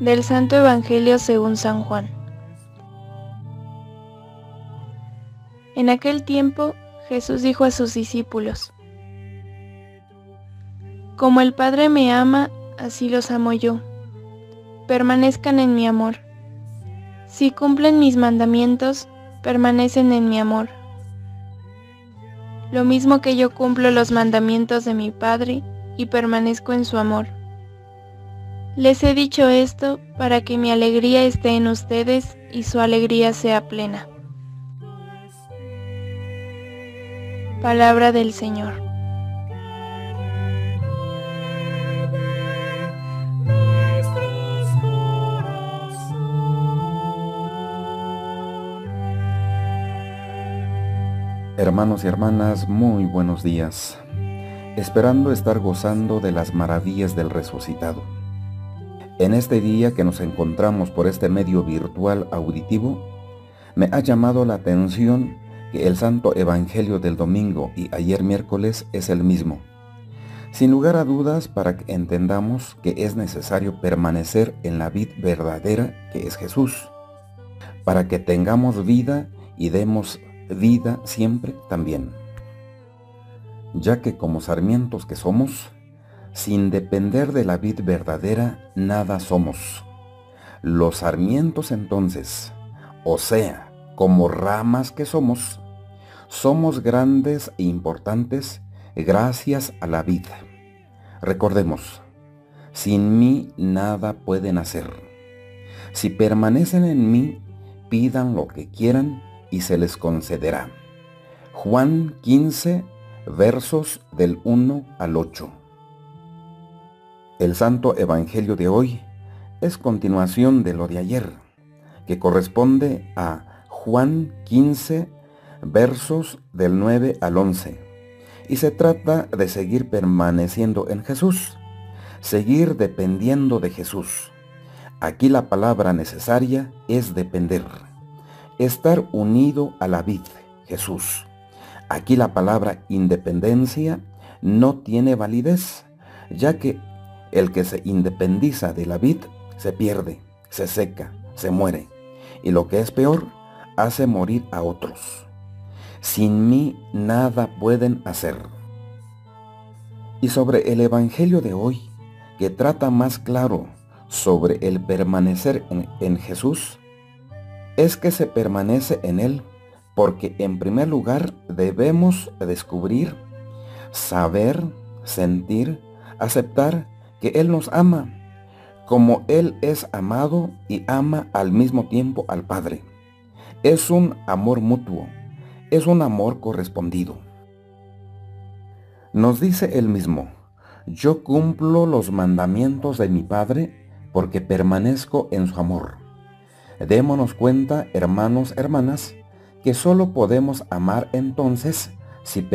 Del Santo Evangelio según San Juan. En aquel tiempo Jesús dijo a sus discípulos, Como el Padre me ama, así los amo yo. Permanezcan en mi amor. Si cumplen mis mandamientos, permanecen en mi amor. Lo mismo que yo cumplo los mandamientos de mi Padre y permanezco en su amor. Les he dicho esto para que mi alegría esté en ustedes y su alegría sea plena. Palabra del Señor. Hermanos y hermanas, muy buenos días. Esperando estar gozando de las maravillas del resucitado. En este día que nos encontramos por este medio virtual auditivo, me ha llamado la atención que el Santo Evangelio del domingo y ayer miércoles es el mismo. Sin lugar a dudas para que entendamos que es necesario permanecer en la vid verdadera que es Jesús, para que tengamos vida y demos vida siempre también. Ya que como sarmientos que somos, sin depender de la vid verdadera, nada somos. Los sarmientos entonces, o sea, como ramas que somos, somos grandes e importantes gracias a la vid. Recordemos, sin mí nada pueden hacer. Si permanecen en mí, pidan lo que quieran y se les concederá. Juan 15, versos del 1 al 8. El Santo Evangelio de hoy es continuación de lo de ayer, que corresponde a Juan 15, versos del 9 al 11, y se trata de seguir permaneciendo en Jesús, seguir dependiendo de Jesús. Aquí la palabra necesaria es depender, estar unido a la vid, Jesús. Aquí la palabra independencia no tiene validez, ya que el que se independiza de la vid se pierde, se seca, se muere. Y lo que es peor, hace morir a otros. Sin mí nada pueden hacer. Y sobre el Evangelio de hoy, que trata más claro sobre el permanecer en, en Jesús, es que se permanece en Él porque en primer lugar debemos descubrir, saber, sentir, aceptar que Él nos ama, como Él es amado y ama al mismo tiempo al Padre. Es un amor mutuo, es un amor correspondido. Nos dice Él mismo, yo cumplo los mandamientos de mi Padre porque permanezco en su amor. Démonos cuenta, hermanos, hermanas, que solo podemos amar entonces si,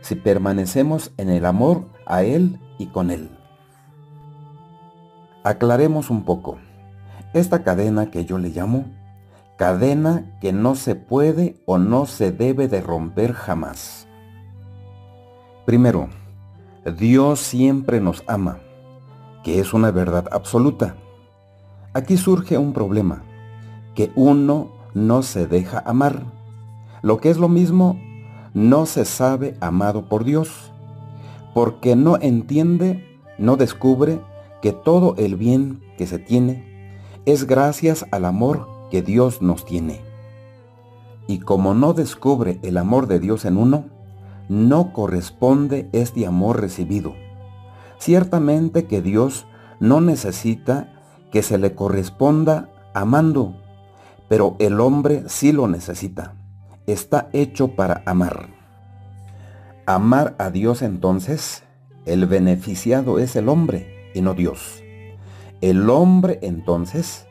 si permanecemos en el amor a Él y con Él. Aclaremos un poco. Esta cadena que yo le llamo, cadena que no se puede o no se debe de romper jamás. Primero, Dios siempre nos ama, que es una verdad absoluta. Aquí surge un problema, que uno no se deja amar. Lo que es lo mismo, no se sabe amado por Dios, porque no entiende, no descubre que todo el bien que se tiene es gracias al amor que Dios nos tiene. Y como no descubre el amor de Dios en uno, no corresponde este amor recibido. Ciertamente que Dios no necesita que se le corresponda amando, pero el hombre sí lo necesita. Está hecho para amar. Amar a Dios entonces, el beneficiado es el hombre y no Dios. El hombre entonces,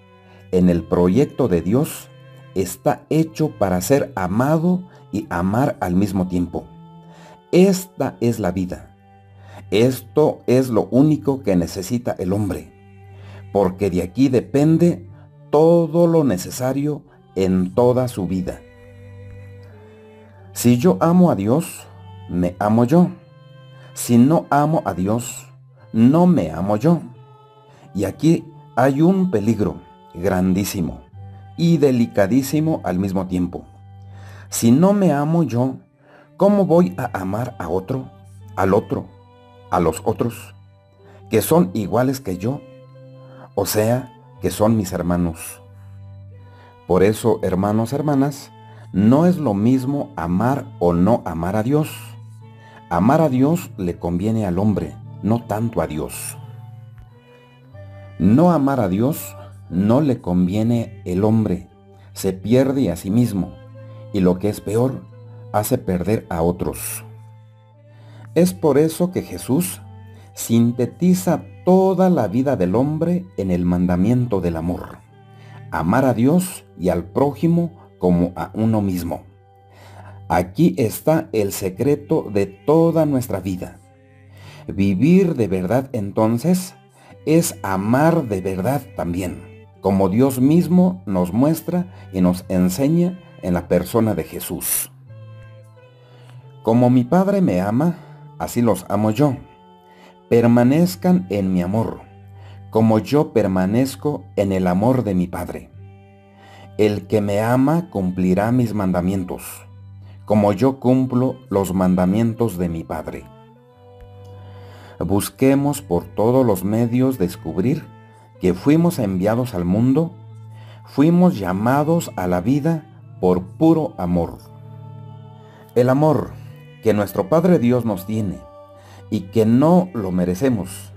en el proyecto de Dios, está hecho para ser amado y amar al mismo tiempo. Esta es la vida. Esto es lo único que necesita el hombre, porque de aquí depende todo lo necesario en toda su vida. Si yo amo a Dios, me amo yo. Si no amo a Dios, no me amo yo. Y aquí hay un peligro grandísimo y delicadísimo al mismo tiempo. Si no me amo yo, ¿cómo voy a amar a otro, al otro, a los otros, que son iguales que yo? O sea, que son mis hermanos. Por eso, hermanos, hermanas, no es lo mismo amar o no amar a Dios. Amar a Dios le conviene al hombre, no tanto a Dios. No amar a Dios no le conviene el hombre, se pierde a sí mismo y lo que es peor, hace perder a otros. Es por eso que Jesús sintetiza toda la vida del hombre en el mandamiento del amor. Amar a Dios y al prójimo como a uno mismo. Aquí está el secreto de toda nuestra vida. Vivir de verdad entonces es amar de verdad también, como Dios mismo nos muestra y nos enseña en la persona de Jesús. Como mi Padre me ama, así los amo yo. Permanezcan en mi amor, como yo permanezco en el amor de mi Padre. El que me ama cumplirá mis mandamientos, como yo cumplo los mandamientos de mi Padre. Busquemos por todos los medios descubrir que fuimos enviados al mundo, fuimos llamados a la vida por puro amor. El amor que nuestro Padre Dios nos tiene y que no lo merecemos,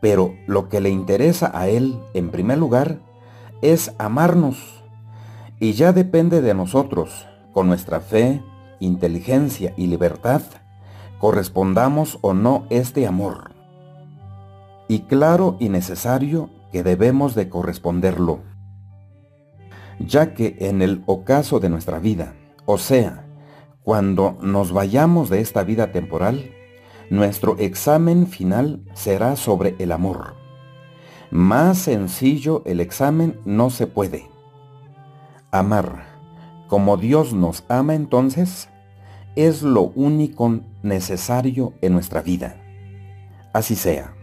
pero lo que le interesa a Él en primer lugar es amarnos y ya depende de nosotros, con nuestra fe, inteligencia y libertad, correspondamos o no este amor. Y claro y necesario que debemos de corresponderlo, ya que en el ocaso de nuestra vida, o sea, cuando nos vayamos de esta vida temporal, nuestro examen final será sobre el amor. Más sencillo el examen no se puede. Amar como Dios nos ama entonces es lo único necesario en nuestra vida. Así sea.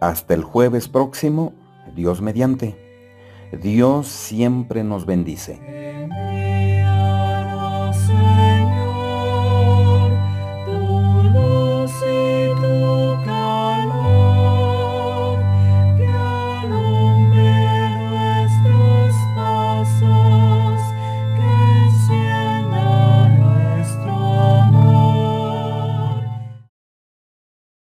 Hasta el jueves próximo, Dios mediante. Dios siempre nos bendice.